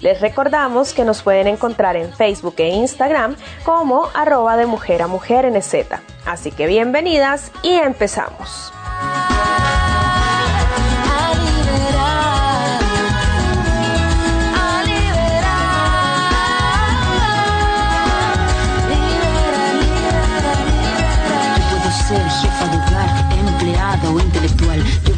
les recordamos que nos pueden encontrar en Facebook e Instagram como arroba de mujer a mujer en Z. Así que bienvenidas y empezamos.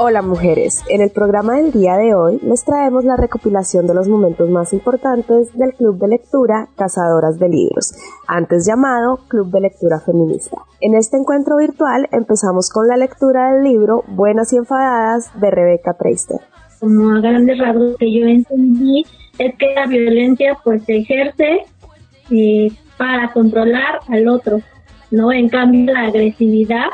Hola mujeres, en el programa del día de hoy les traemos la recopilación de los momentos más importantes del Club de Lectura Cazadoras de Libros, antes llamado Club de Lectura Feminista. En este encuentro virtual empezamos con la lectura del libro Buenas y Enfadadas de Rebeca Treister. Como a grandes rasgos que yo entendí es que la violencia pues se ejerce eh, para controlar al otro, ¿no? En cambio la agresividad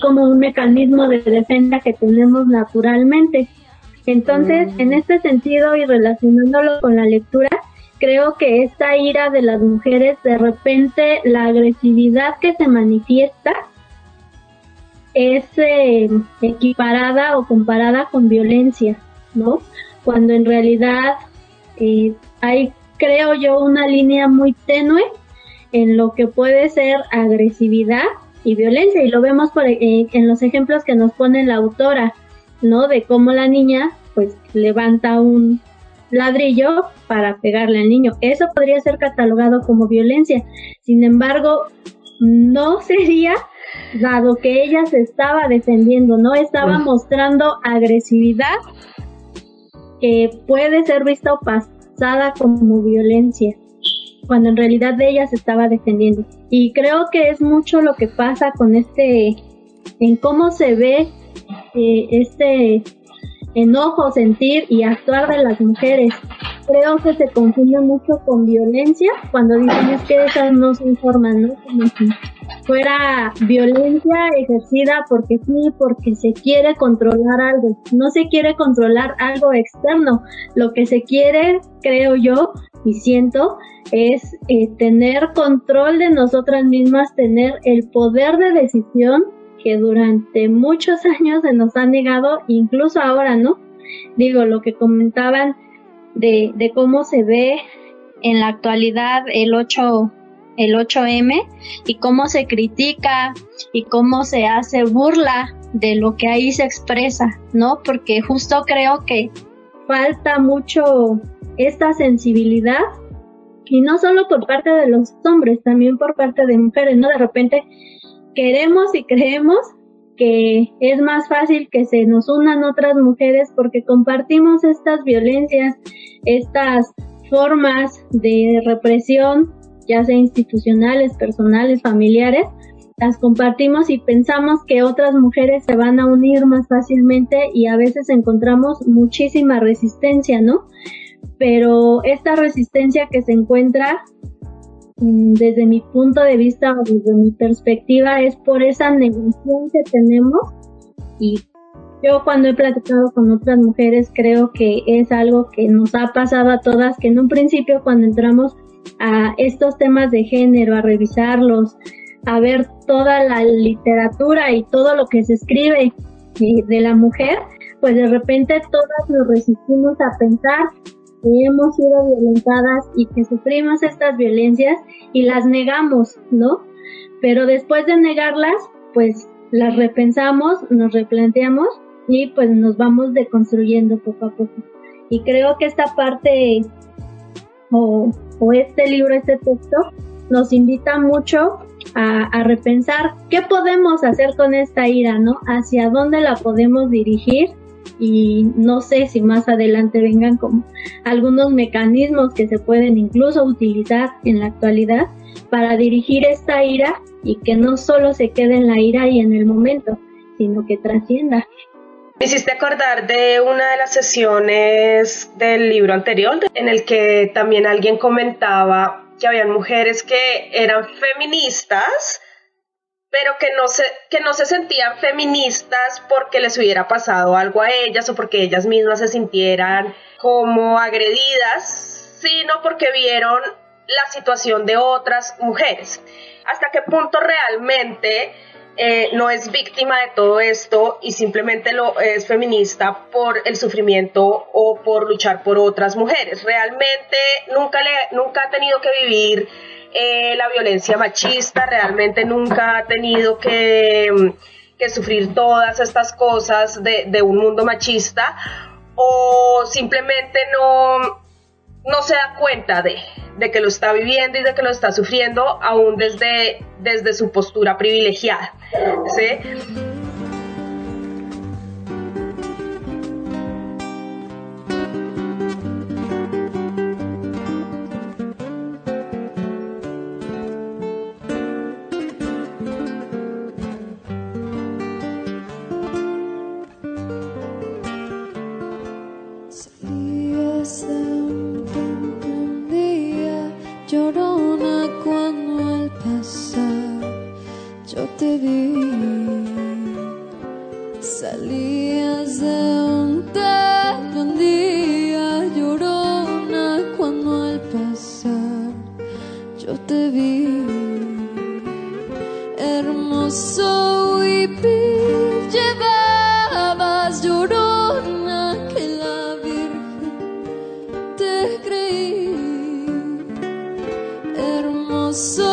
como un mecanismo de defensa que tenemos naturalmente. Entonces, mm. en este sentido y relacionándolo con la lectura, creo que esta ira de las mujeres, de repente la agresividad que se manifiesta es eh, equiparada o comparada con violencia, ¿no? Cuando en realidad eh, hay, creo yo, una línea muy tenue en lo que puede ser agresividad y violencia y lo vemos por, eh, en los ejemplos que nos pone la autora, ¿no? De cómo la niña pues levanta un ladrillo para pegarle al niño. Eso podría ser catalogado como violencia. Sin embargo, no sería dado que ella se estaba defendiendo, no estaba mostrando agresividad que puede ser vista o pasada como violencia cuando en realidad ella se estaba defendiendo. Y creo que es mucho lo que pasa con este, en cómo se ve eh, este enojo, sentir y actuar de las mujeres. Creo que se confunde mucho con violencia cuando dicen es que esas no se informan, ¿no? Como si fuera violencia ejercida porque sí, porque se quiere controlar algo. No se quiere controlar algo externo. Lo que se quiere, creo yo, y siento, es eh, tener control de nosotras mismas, tener el poder de decisión que durante muchos años se nos ha negado, incluso ahora, ¿no? Digo, lo que comentaban de, de cómo se ve en la actualidad el 8, el 8M y cómo se critica y cómo se hace burla de lo que ahí se expresa, ¿no? Porque justo creo que falta mucho esta sensibilidad y no solo por parte de los hombres, también por parte de mujeres, ¿no? De repente queremos y creemos que es más fácil que se nos unan otras mujeres porque compartimos estas violencias, estas formas de represión, ya sea institucionales, personales, familiares, las compartimos y pensamos que otras mujeres se van a unir más fácilmente y a veces encontramos muchísima resistencia, ¿no? Pero esta resistencia que se encuentra desde mi punto de vista o desde mi perspectiva es por esa negación que tenemos. Y yo cuando he platicado con otras mujeres creo que es algo que nos ha pasado a todas, que en un principio cuando entramos a estos temas de género, a revisarlos, a ver toda la literatura y todo lo que se escribe de la mujer, pues de repente todas nos resistimos a pensar que hemos sido violentadas y que sufrimos estas violencias y las negamos, ¿no? Pero después de negarlas, pues las repensamos, nos replanteamos y pues nos vamos deconstruyendo poco a poco. Y creo que esta parte o, este libro, este texto, nos invita mucho a, a, repensar qué podemos hacer con esta ira, ¿no? Hacia dónde la podemos dirigir y no sé si más adelante vengan como algunos mecanismos que se pueden incluso utilizar en la actualidad para dirigir esta ira y que no solo se quede en la ira y en el momento, sino que trascienda. Me hiciste acordar de una de las sesiones del libro anterior en el que también alguien comentaba que habían mujeres que eran feministas, pero que no se, que no se sentían feministas porque les hubiera pasado algo a ellas o porque ellas mismas se sintieran como agredidas, sino porque vieron la situación de otras mujeres. ¿Hasta qué punto realmente eh, no es víctima de todo esto y simplemente lo es feminista por el sufrimiento o por luchar por otras mujeres. Realmente nunca, le, nunca ha tenido que vivir eh, la violencia machista, realmente nunca ha tenido que, que sufrir todas estas cosas de, de un mundo machista o simplemente no, no se da cuenta de, de, que lo está viviendo y de que lo está sufriendo aún desde, desde su postura privilegiada. ¿sí? Si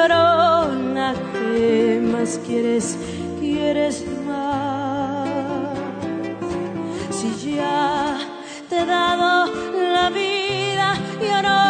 llorona, ¿qué más quieres? ¿Quieres más? Si ya te he dado la vida, llorona,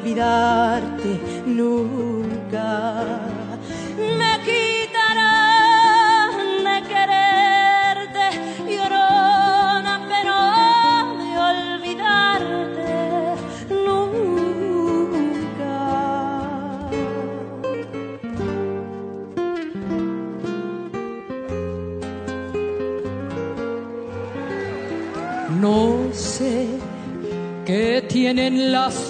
olvidarte nunca. Me quitarán de quererte, llorona, pero de olvidarte nunca. No sé qué tienen las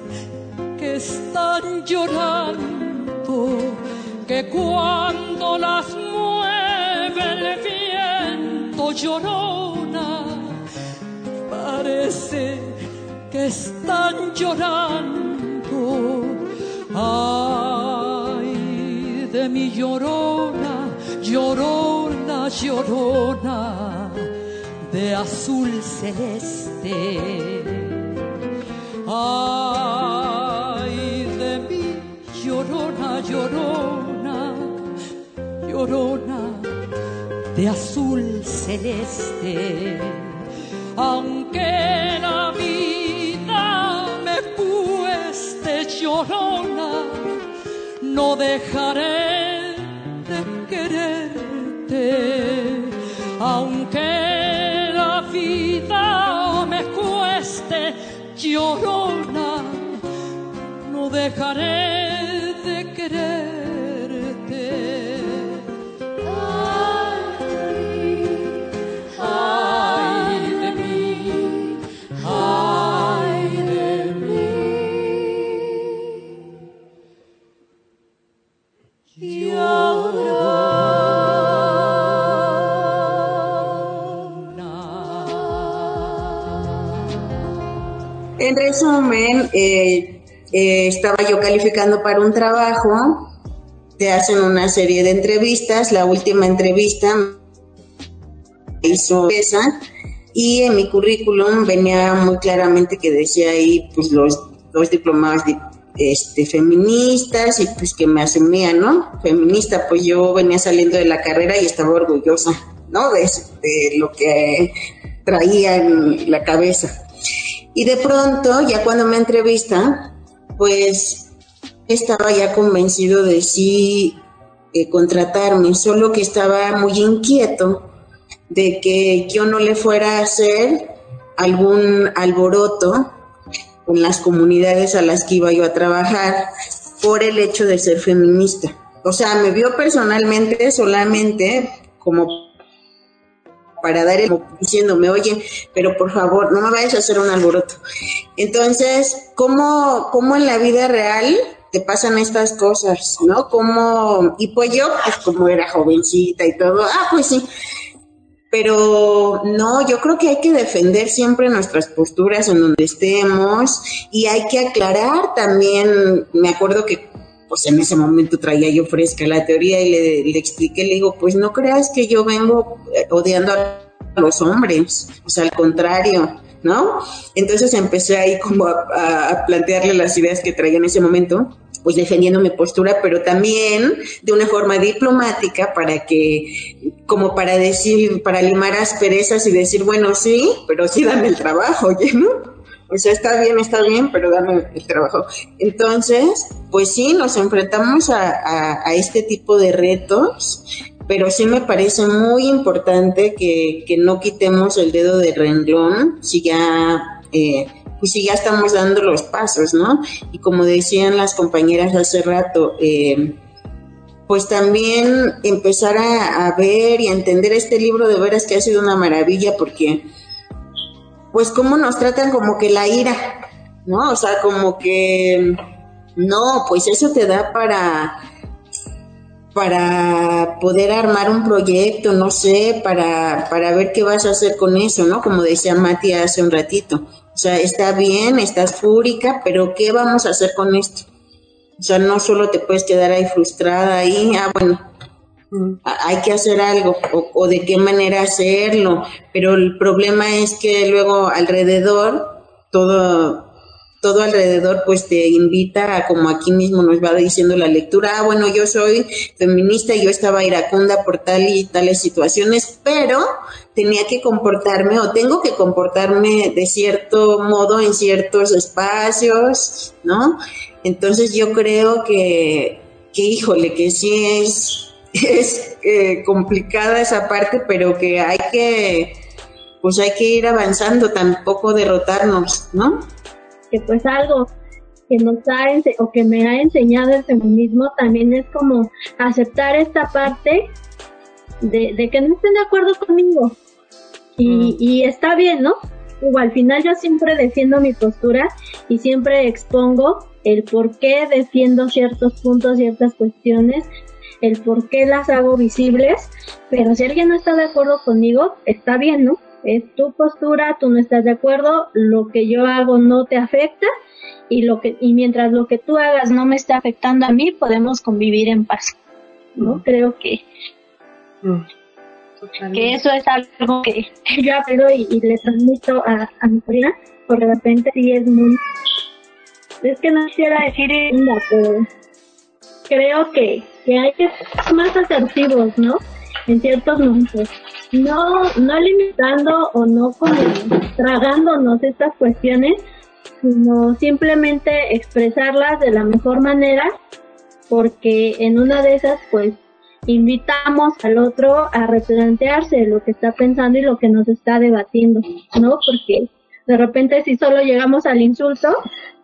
están llorando, que cuando las mueve el viento llorona, parece que están llorando. Ay, de mi llorona, llorona, llorona, de azul celeste. Ay, llorona, llorona, de azul celeste. Aunque la vida me cueste llorona, no dejaré de quererte. Aunque la vida me cueste llorona, no dejaré resumen, eh, eh, estaba yo calificando para un trabajo, te hacen una serie de entrevistas, la última entrevista hizo esa y en mi currículum venía muy claramente que decía ahí pues los dos diplomados de, este, feministas y pues que me asumía, ¿no? Feminista, pues yo venía saliendo de la carrera y estaba orgullosa, ¿no? De, de lo que traía en la cabeza. Y de pronto, ya cuando me entrevista, pues estaba ya convencido de sí eh, contratarme, solo que estaba muy inquieto de que yo no le fuera a hacer algún alboroto con las comunidades a las que iba yo a trabajar por el hecho de ser feminista. O sea, me vio personalmente solamente como para dar el diciéndome, oye, pero por favor, no me vayas a hacer un alboroto. Entonces, ¿cómo, cómo en la vida real te pasan estas cosas, ¿no? Como, y pues yo, pues como era jovencita y todo, ah, pues sí. Pero no, yo creo que hay que defender siempre nuestras posturas en donde estemos y hay que aclarar también, me acuerdo que pues en ese momento traía yo fresca la teoría y le, expliqué, le digo, pues no creas que yo vengo eh, odiando a los hombres, o sea, al contrario, ¿no? Entonces empecé ahí como a, a, plantearle las ideas que traía en ese momento pues defendiendo mi postura, pero también de una forma diplomática para que como para decir, para limar asperezas y decir, bueno, sí, pero sí dame el trabajo, ¿no? O sea, está bien, está bien, pero dame el trabajo. Entonces, pues sí, nos enfrentamos a, a, este tipo de retos, pero sí me parece muy importante que, que no quitemos el dedo de renglón si ya, eh, pues si ya estamos dando los pasos, ¿no? Y como decían las compañeras hace rato, eh, pues también empezar a, ver y a entender este libro de veras que ha sido una maravilla porque pues cómo nos tratan como que la ira, ¿no? O sea, como que no, pues eso te da para para poder armar un proyecto, no sé, para, para ver qué vas a hacer con eso, ¿no? Como decía Mati hace un ratito. O sea, está bien, estás fúrica, pero ¿qué vamos a hacer con esto? O sea, no solo te puedes quedar ahí frustrada ahí, ah, bueno. Hay que hacer algo o, de qué manera hacerlo, pero el problema es que luego alrededor todo todo alrededor pues te invita a como aquí mismo nos va diciendo la lectura, ah bueno, yo soy feminista yo estaba iracunda por tal y tales situaciones, pero tenía que comportarme o tengo que comportarme de cierto modo en ciertos espacios, ¿no? Entonces yo creo que, que híjole, que sí es, es eh, complicada esa parte, pero que hay que, pues hay que ir avanzando, tampoco derrotarnos, ¿no? Que pues algo que nos ha o que me ha enseñado el feminismo también es como aceptar esta parte de, de que no estén de acuerdo conmigo. Y, y está bien, ¿no? Al final yo siempre defiendo mi postura y siempre expongo el por qué defiendo ciertos puntos, ciertas cuestiones, el por qué las hago visibles, pero si alguien no está de acuerdo conmigo, está bien, ¿no? Es tu postura, tú no estás de acuerdo, lo que yo hago no te afecta y lo que y mientras lo que tú hagas no me esté afectando a mí, podemos convivir en paz. ¿No? Mm. Creo que mm. que eso es algo que yo aprendo y, le transmito a, a mi prima, porque de repente sí es muy es que no quisiera decir pero creo que, que hay que ser más asertivos, ¿no? En ciertos momentos. No, no limitando o no como tragándonos estas cuestiones, sino simplemente expresarlas de la mejor manera, porque en una de esas, pues, invitamos al otro a replantearse lo que está pensando y lo que nos está debatiendo, ¿no? Porque de repente si solo llegamos al insulto,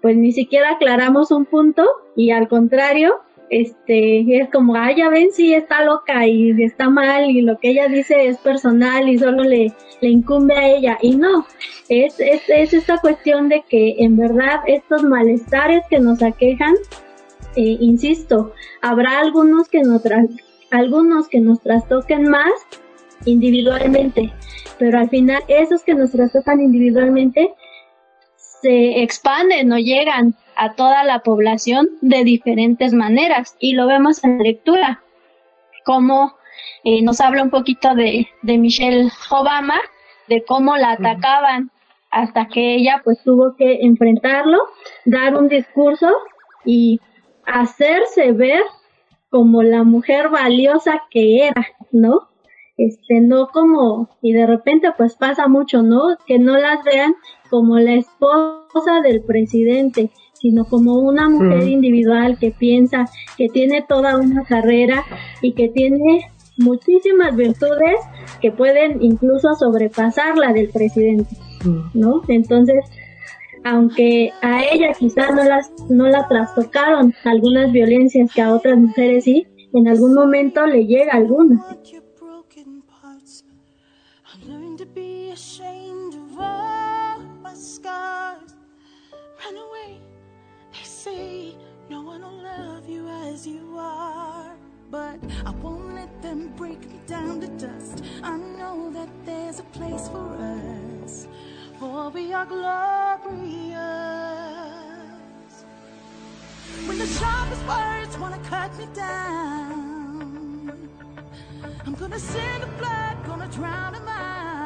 pues ni siquiera aclaramos un punto y al contrario, este, es como, ah, ya ven, sí está loca y está mal y lo que ella dice es personal y solo le, le incumbe a ella. Y no, es, es, es esta cuestión de que en verdad estos malestares que nos aquejan, eh, insisto, habrá algunos que nos, algunos que nos trastoquen más individualmente, pero al final esos que nos trastocan individualmente se expanden o llegan a toda la población de diferentes maneras y lo vemos en la lectura, como eh, nos habla un poquito de, de Michelle Obama, de cómo la atacaban hasta que ella pues tuvo que enfrentarlo, dar un discurso y hacerse ver como la mujer valiosa que era, ¿no? Este, no como, y de repente pues pasa mucho, ¿no? Que no las vean como la esposa del presidente, sino como una mujer mm. individual que piensa, que tiene toda una carrera y que tiene muchísimas virtudes que pueden incluso sobrepasar la del presidente, mm. ¿no? Entonces, aunque a ella quizás no las no la trastocaron algunas violencias que a otras mujeres sí, en algún momento le llega alguna. But I won't let them break me down to dust. I know that there's a place for us, for we are glorious. When the sharpest words wanna cut me down, I'm gonna send the blood, gonna drown them out.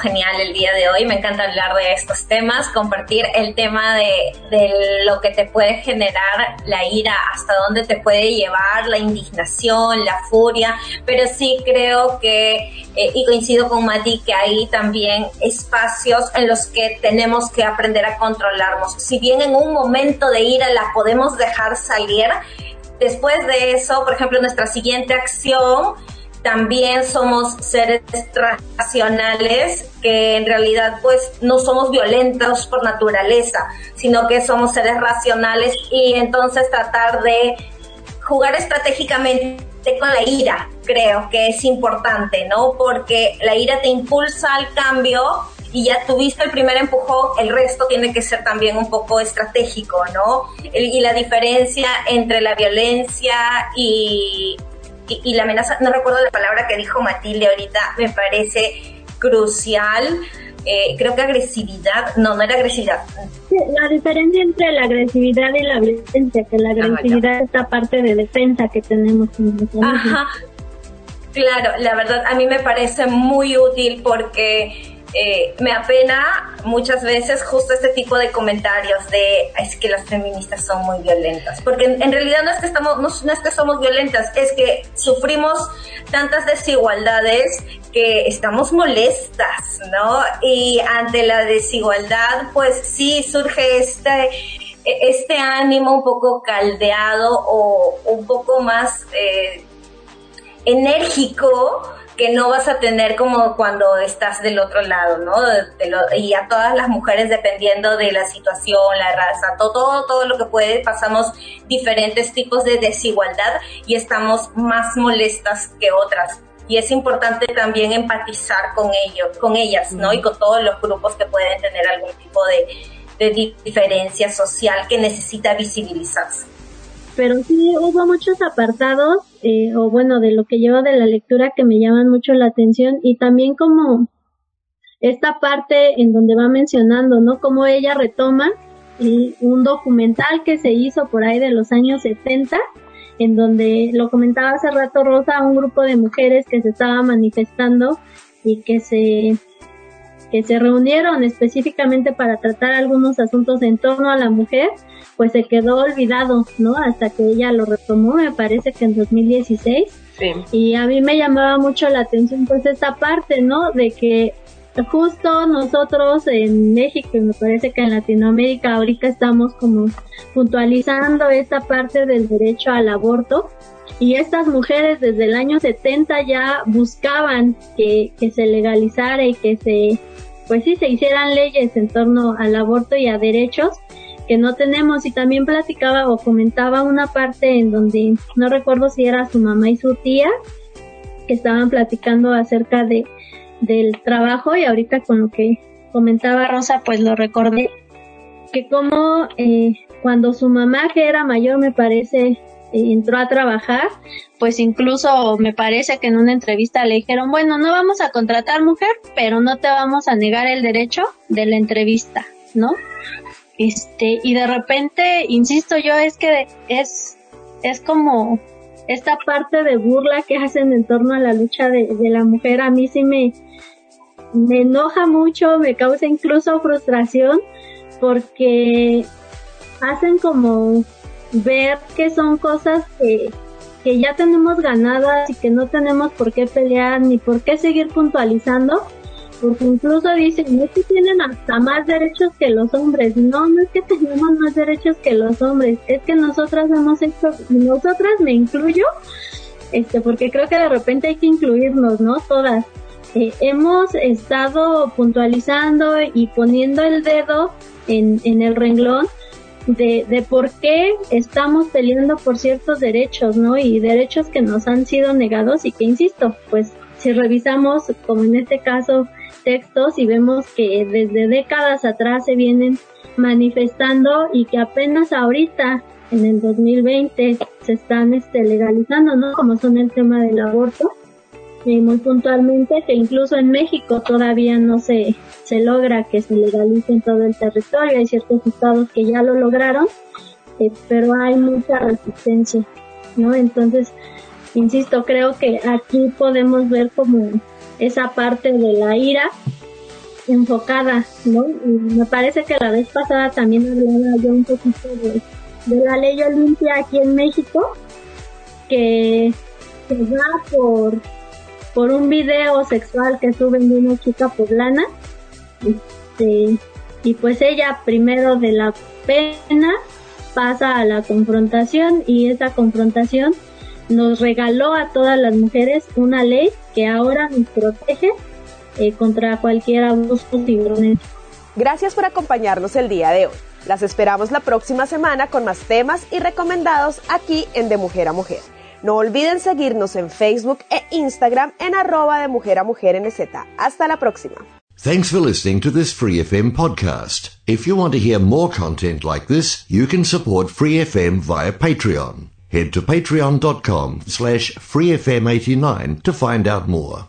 Genial el día de hoy. Me encanta hablar de estos temas, compartir el tema de, de, lo que te puede generar la ira, hasta dónde te puede llevar la indignación, la furia. Pero sí creo que, eh, y coincido con Mati, que hay también espacios en los que tenemos que aprender a controlarnos. Si bien en un momento de ira la podemos dejar salir, después de eso, por ejemplo, nuestra siguiente acción también somos seres racionales que en realidad pues no somos violentos por naturaleza, sino que somos seres racionales y entonces tratar de jugar estratégicamente con la ira, creo que es importante, ¿no? Porque la ira te impulsa al cambio y ya tuviste el primer empujón, el resto tiene que ser también un poco estratégico, ¿no? y la diferencia entre la violencia y, y, la amenaza, no recuerdo la palabra que dijo Matilde ahorita, me parece crucial. Eh, creo que agresividad, no, no era agresividad. la diferencia entre la agresividad y la violencia, que la agresividad es esta parte de defensa que tenemos en Ajá. Claro, la verdad a mí me parece muy útil porque eh, me apena muchas veces justo este tipo de comentarios de es que las feministas son muy violentas, porque en, realidad no es que estamos, no, es que somos violentas, es que sufrimos tantas desigualdades que estamos molestas, ¿no? Y ante la desigualdad, pues sí surge este este ánimo un poco caldeado o un poco más eh, enérgico que no vas a tener como cuando estás del otro lado, ¿no? y a todas las mujeres dependiendo de la situación, la raza, todo, todo, todo lo que puede, pasamos diferentes tipos de desigualdad y estamos más molestas que otras. Y es importante también empatizar con ellos, con ellas, ¿no? Y con todos los grupos que pueden tener algún tipo de, de diferencia social que necesita visibilizarse pero sí hubo muchos apartados, eh, o bueno, de lo que llevo de la lectura que me llaman mucho la atención y también como esta parte en donde va mencionando, ¿no? Cómo ella retoma un documental que se hizo por ahí de los años 70 en donde lo comentaba hace rato Rosa, un grupo de mujeres que se estaba manifestando y que se que se reunieron específicamente para tratar algunos asuntos en torno a la mujer, pues se quedó olvidado, ¿no? Hasta que ella lo retomó, me parece que en 2016. Sí. Y a mí me llamaba mucho la atención pues esta parte, ¿no? De que justo nosotros en México y me parece que en Latinoamérica ahorita estamos como puntualizando esta parte del derecho al aborto y estas mujeres desde el año 70 ya buscaban que, que se legalizara y que se pues sí se hicieran leyes en torno al aborto y a derechos que no tenemos. Y también platicaba o comentaba una parte en donde no recuerdo si era su mamá y su tía que estaban platicando acerca de del trabajo y ahorita con lo que comentaba Rosa pues lo recordé que como eh, cuando su mamá que era mayor me parece eh, entró a trabajar pues incluso me parece que en una entrevista le dijeron bueno no vamos a contratar mujer pero no te vamos a negar el derecho de la entrevista no este y de repente insisto yo es que es es como esta parte de burla que hacen en torno a la lucha de, la mujer a mí sí me, me enoja mucho, me causa incluso frustración porque hacen como ver que son cosas que, que ya tenemos ganadas y que no tenemos por qué pelear ni por qué seguir puntualizando porque incluso dicen, es que tienen hasta más derechos que los hombres. No, no es que tenemos más derechos que los hombres, es que nosotras hemos hecho, nosotras me incluyo, este, porque creo que de repente hay que incluirnos, ¿no? Todas. Eh, hemos estado puntualizando y poniendo el dedo en, en el renglón de, de por qué estamos peleando por ciertos derechos, ¿no? Y derechos que nos han sido negados y que, insisto, pues si revisamos, como en este caso, textos y vemos que desde décadas atrás se vienen manifestando y que apenas ahorita en el 2020 se están este, legalizando, ¿no? Como son el tema del aborto, y muy puntualmente que incluso en México todavía no se, se logra que se legalice en todo el territorio, hay ciertos estados que ya lo lograron, eh, pero hay mucha resistencia, ¿no? Entonces, insisto, creo que aquí podemos ver como esa parte de la ira enfocada, ¿no? Y me parece que la vez pasada también hablaba yo un poquito de, la ley Olimpia aquí en México, que se va por, por un video sexual que suben de una chica poblana, este, y pues ella primero de la pena pasa a la confrontación y esa confrontación nos regaló a todas las mujeres una ley que ahora nos protege eh, contra cualquier abuso violencia. Gracias por acompañarnos el día de hoy. Las esperamos la próxima semana con más temas y recomendados aquí en De Mujer a Mujer. No olviden seguirnos en Facebook e Instagram en arroba de Mujer a Mujer NZ. Hasta la próxima. Thanks for listening to this Free FM podcast. If you want to hear more content like this, you can support Free FM via Patreon. Head to patreon.com slash freefm89 to find out more.